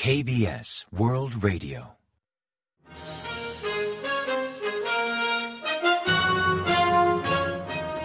KBS World Radio.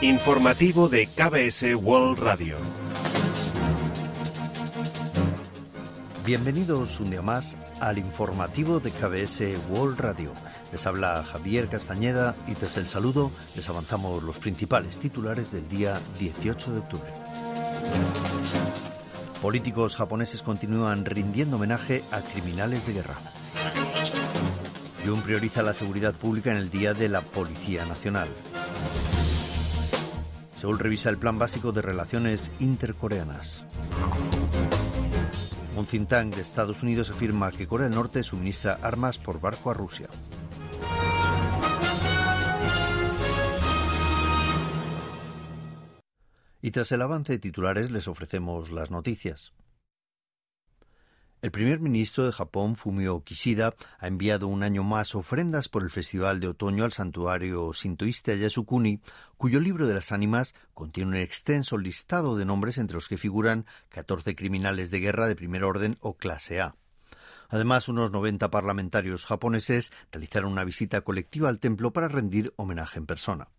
Informativo de KBS World Radio. Bienvenidos un día más al informativo de KBS World Radio. Les habla Javier Castañeda y tras el saludo les avanzamos los principales titulares del día 18 de octubre. Políticos japoneses continúan rindiendo homenaje a criminales de guerra. Jun prioriza la seguridad pública en el Día de la Policía Nacional. Seúl revisa el plan básico de relaciones intercoreanas. Un think tank de Estados Unidos afirma que Corea del Norte suministra armas por barco a Rusia. Y tras el avance de titulares les ofrecemos las noticias. El primer ministro de Japón, Fumio Kishida, ha enviado un año más ofrendas por el Festival de Otoño al santuario sintoísta Yasukuni, cuyo libro de las ánimas contiene un extenso listado de nombres entre los que figuran 14 criminales de guerra de primer orden o clase A. Además, unos 90 parlamentarios japoneses realizaron una visita colectiva al templo para rendir homenaje en persona.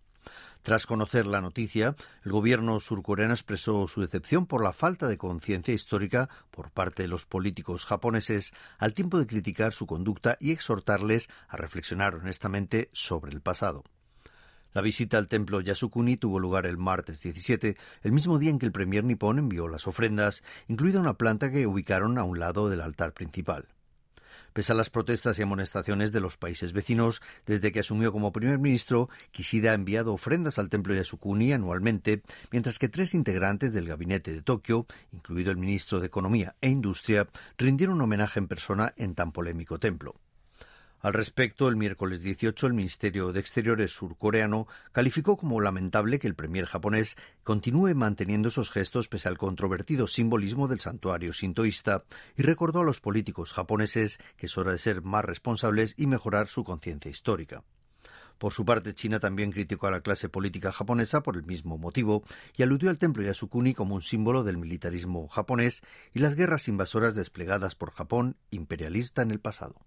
Tras conocer la noticia, el gobierno surcoreano expresó su decepción por la falta de conciencia histórica por parte de los políticos japoneses, al tiempo de criticar su conducta y exhortarles a reflexionar honestamente sobre el pasado. La visita al templo Yasukuni tuvo lugar el martes 17, el mismo día en que el premier nipón envió las ofrendas, incluida una planta que ubicaron a un lado del altar principal. Pese a las protestas y amonestaciones de los países vecinos, desde que asumió como primer ministro, Kishida ha enviado ofrendas al templo Yasukuni anualmente, mientras que tres integrantes del gabinete de Tokio, incluido el ministro de Economía e Industria, rindieron homenaje en persona en tan polémico templo. Al respecto, el miércoles 18, el Ministerio de Exteriores surcoreano calificó como lamentable que el premier japonés continúe manteniendo esos gestos pese al controvertido simbolismo del santuario sintoísta y recordó a los políticos japoneses que es hora de ser más responsables y mejorar su conciencia histórica. Por su parte, China también criticó a la clase política japonesa por el mismo motivo y aludió al templo Yasukuni como un símbolo del militarismo japonés y las guerras invasoras desplegadas por Japón imperialista en el pasado.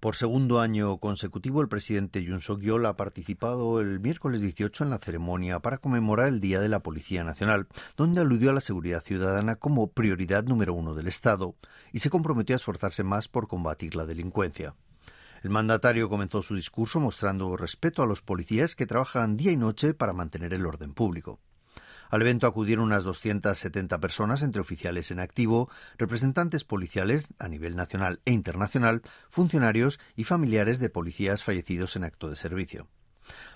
Por segundo año consecutivo, el presidente Yoon Suk-yeol ha participado el miércoles 18 en la ceremonia para conmemorar el Día de la Policía Nacional, donde aludió a la seguridad ciudadana como prioridad número uno del Estado y se comprometió a esforzarse más por combatir la delincuencia. El mandatario comenzó su discurso mostrando respeto a los policías que trabajan día y noche para mantener el orden público. Al evento acudieron unas 270 personas, entre oficiales en activo, representantes policiales a nivel nacional e internacional, funcionarios y familiares de policías fallecidos en acto de servicio.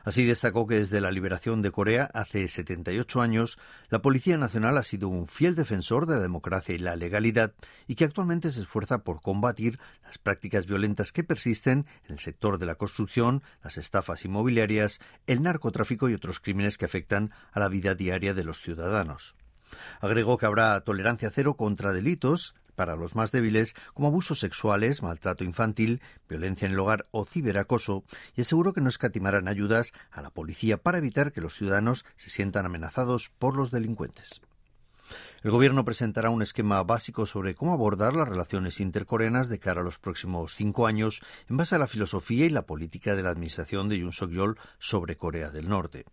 Así destacó que desde la liberación de Corea hace 78 años, la Policía Nacional ha sido un fiel defensor de la democracia y la legalidad y que actualmente se esfuerza por combatir las prácticas violentas que persisten en el sector de la construcción, las estafas inmobiliarias, el narcotráfico y otros crímenes que afectan a la vida diaria de los ciudadanos. Agregó que habrá tolerancia cero contra delitos para los más débiles como abusos sexuales, maltrato infantil, violencia en el hogar o ciberacoso y aseguró que no escatimarán ayudas a la policía para evitar que los ciudadanos se sientan amenazados por los delincuentes. El Gobierno presentará un esquema básico sobre cómo abordar las relaciones intercoreanas de cara a los próximos cinco años en base a la filosofía y la política de la administración de Yoon Suk-yeol sobre Corea del Norte.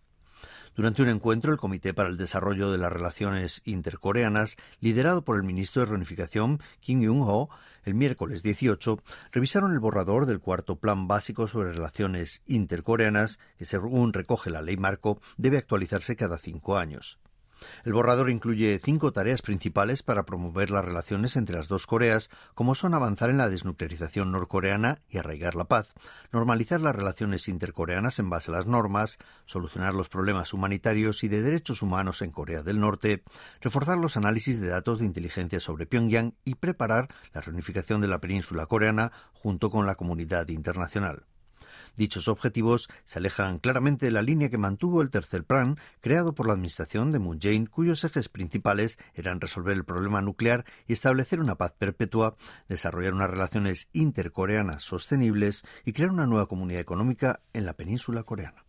Durante un encuentro, el Comité para el Desarrollo de las Relaciones Intercoreanas, liderado por el ministro de Reunificación, Kim Jong-ho, el miércoles 18, revisaron el borrador del cuarto Plan Básico sobre Relaciones Intercoreanas, que según recoge la ley marco, debe actualizarse cada cinco años. El borrador incluye cinco tareas principales para promover las relaciones entre las dos Coreas, como son avanzar en la desnuclearización norcoreana y arraigar la paz, normalizar las relaciones intercoreanas en base a las normas, solucionar los problemas humanitarios y de derechos humanos en Corea del Norte, reforzar los análisis de datos de inteligencia sobre Pyongyang y preparar la reunificación de la península coreana junto con la comunidad internacional. Dichos objetivos se alejan claramente de la línea que mantuvo el tercer plan, creado por la administración de Moon Jae-in, cuyos ejes principales eran resolver el problema nuclear y establecer una paz perpetua, desarrollar unas relaciones intercoreanas sostenibles y crear una nueva comunidad económica en la península coreana.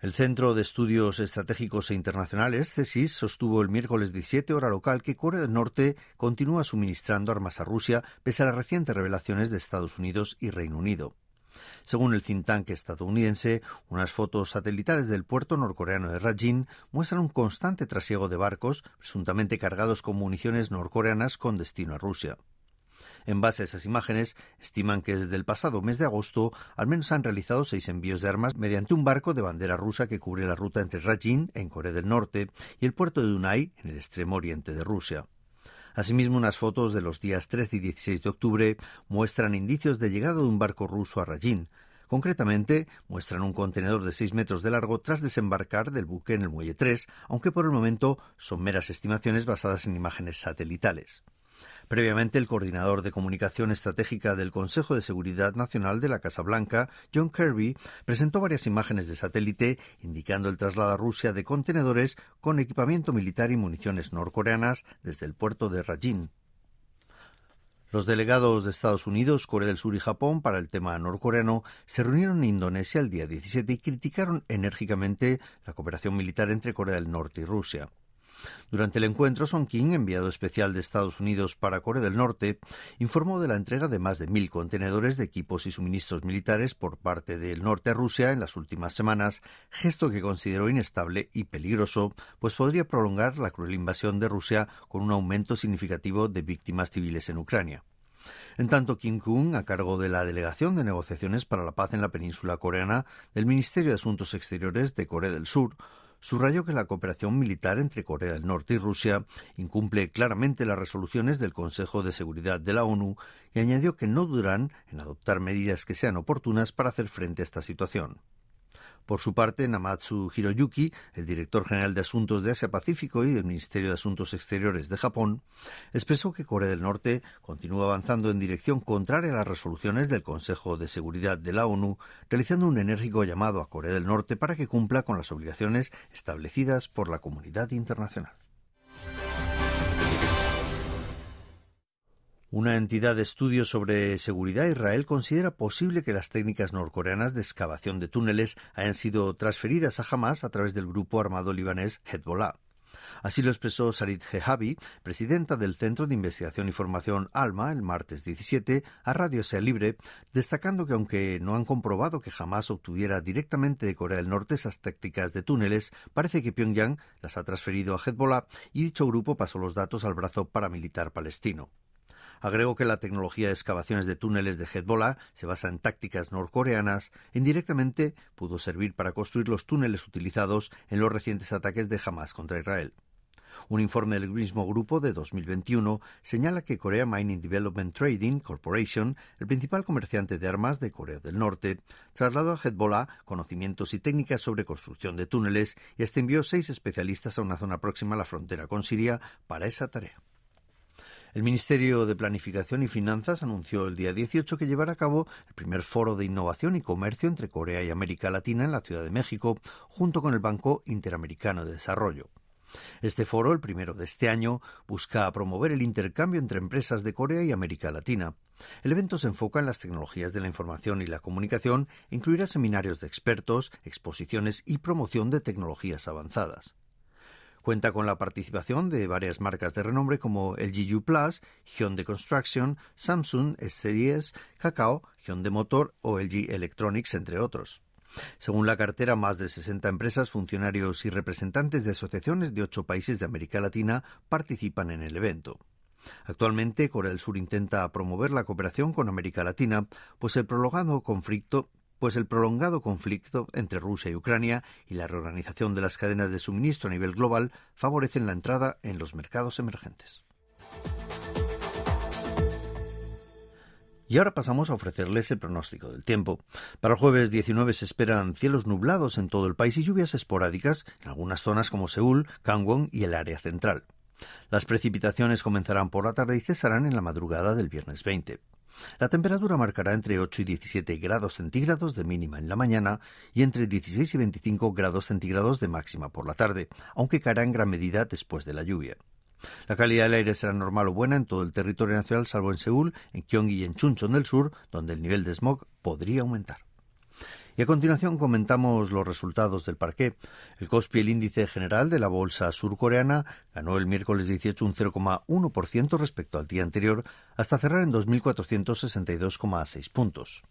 El Centro de Estudios Estratégicos e Internacionales, CESIS, sostuvo el miércoles 17 hora local que Corea del Norte continúa suministrando armas a Rusia pese a las recientes revelaciones de Estados Unidos y Reino Unido. Según el think tank estadounidense, unas fotos satelitales del puerto norcoreano de Rajin muestran un constante trasiego de barcos, presuntamente cargados con municiones norcoreanas con destino a Rusia. En base a esas imágenes, estiman que desde el pasado mes de agosto al menos han realizado seis envíos de armas mediante un barco de bandera rusa que cubre la ruta entre Rajin, en Corea del Norte, y el puerto de Dunay, en el extremo oriente de Rusia. Asimismo, unas fotos de los días 13 y 16 de octubre muestran indicios de llegada de un barco ruso a Rajin. Concretamente, muestran un contenedor de 6 metros de largo tras desembarcar del buque en el muelle 3, aunque por el momento son meras estimaciones basadas en imágenes satelitales. Previamente, el coordinador de comunicación estratégica del Consejo de Seguridad Nacional de la Casa Blanca, John Kirby, presentó varias imágenes de satélite indicando el traslado a Rusia de contenedores con equipamiento militar y municiones norcoreanas desde el puerto de Rajin. Los delegados de Estados Unidos, Corea del Sur y Japón para el tema norcoreano se reunieron en Indonesia el día 17 y criticaron enérgicamente la cooperación militar entre Corea del Norte y Rusia. Durante el encuentro, Song King, enviado especial de Estados Unidos para Corea del Norte, informó de la entrega de más de mil contenedores de equipos y suministros militares por parte del norte a Rusia en las últimas semanas, gesto que consideró inestable y peligroso, pues podría prolongar la cruel invasión de Rusia con un aumento significativo de víctimas civiles en Ucrania. En tanto, Kim Kung, a cargo de la Delegación de Negociaciones para la Paz en la Península Coreana del Ministerio de Asuntos Exteriores de Corea del Sur, subrayó que la cooperación militar entre Corea del Norte y Rusia incumple claramente las resoluciones del Consejo de Seguridad de la ONU y añadió que no dudarán en adoptar medidas que sean oportunas para hacer frente a esta situación. Por su parte, Namatsu Hiroyuki, el director general de Asuntos de Asia-Pacífico y del Ministerio de Asuntos Exteriores de Japón, expresó que Corea del Norte continúa avanzando en dirección contraria a las resoluciones del Consejo de Seguridad de la ONU, realizando un enérgico llamado a Corea del Norte para que cumpla con las obligaciones establecidas por la comunidad internacional. Una entidad de estudios sobre seguridad Israel considera posible que las técnicas norcoreanas de excavación de túneles hayan sido transferidas a Hamas a través del grupo armado libanés Hezbollah. Así lo expresó Sarit Jehabi, presidenta del Centro de Investigación y Formación ALMA, el martes 17, a Radio Sea Libre, destacando que aunque no han comprobado que Hamas obtuviera directamente de Corea del Norte esas tácticas de túneles, parece que Pyongyang las ha transferido a Hezbollah y dicho grupo pasó los datos al brazo paramilitar palestino. Agregó que la tecnología de excavaciones de túneles de Hezbollah se basa en tácticas norcoreanas e indirectamente pudo servir para construir los túneles utilizados en los recientes ataques de Hamas contra Israel. Un informe del mismo grupo de 2021 señala que Korea Mining Development Trading Corporation, el principal comerciante de armas de Corea del Norte, trasladó a Hezbollah conocimientos y técnicas sobre construcción de túneles y hasta envió seis especialistas a una zona próxima a la frontera con Siria para esa tarea. El Ministerio de Planificación y Finanzas anunció el día 18 que llevará a cabo el primer foro de innovación y comercio entre Corea y América Latina en la Ciudad de México, junto con el Banco Interamericano de Desarrollo. Este foro, el primero de este año, busca promover el intercambio entre empresas de Corea y América Latina. El evento se enfoca en las tecnologías de la información y la comunicación e incluirá seminarios de expertos, exposiciones y promoción de tecnologías avanzadas. Cuenta con la participación de varias marcas de renombre como LG U Plus, Hyundai Construction, Samsung S10, Kakao, Hyundai Motor o LG Electronics, entre otros. Según la cartera, más de 60 empresas, funcionarios y representantes de asociaciones de ocho países de América Latina participan en el evento. Actualmente, Corea del Sur intenta promover la cooperación con América Latina, pues el prolongado conflicto pues el prolongado conflicto entre Rusia y Ucrania y la reorganización de las cadenas de suministro a nivel global favorecen la entrada en los mercados emergentes. Y ahora pasamos a ofrecerles el pronóstico del tiempo. Para el jueves 19 se esperan cielos nublados en todo el país y lluvias esporádicas en algunas zonas como Seúl, Gangwon y el área central. Las precipitaciones comenzarán por la tarde y cesarán en la madrugada del viernes 20. La temperatura marcará entre 8 y 17 grados centígrados de mínima en la mañana y entre 16 y 25 grados centígrados de máxima por la tarde, aunque caerá en gran medida después de la lluvia. La calidad del aire será normal o buena en todo el territorio nacional, salvo en Seúl, en Gyeonggi y en Chuncheon del sur, donde el nivel de smog podría aumentar. Y a continuación comentamos los resultados del parqué. El Kospi, el índice general de la bolsa surcoreana, ganó el miércoles 18 un 0,1% respecto al día anterior, hasta cerrar en 2.462,6 puntos.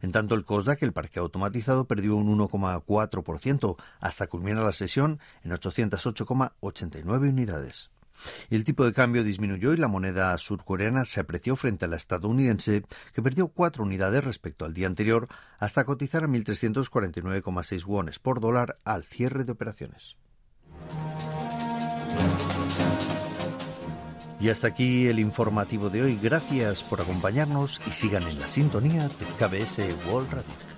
En tanto, el COSDAC, el parque automatizado, perdió un 1,4% hasta culminar la sesión en 808,89 unidades. El tipo de cambio disminuyó y la moneda surcoreana se apreció frente a la estadounidense, que perdió cuatro unidades respecto al día anterior, hasta cotizar a 1.349,6 wones por dólar al cierre de operaciones. Y hasta aquí el informativo de hoy. Gracias por acompañarnos y sigan en la sintonía de KBS World Radio.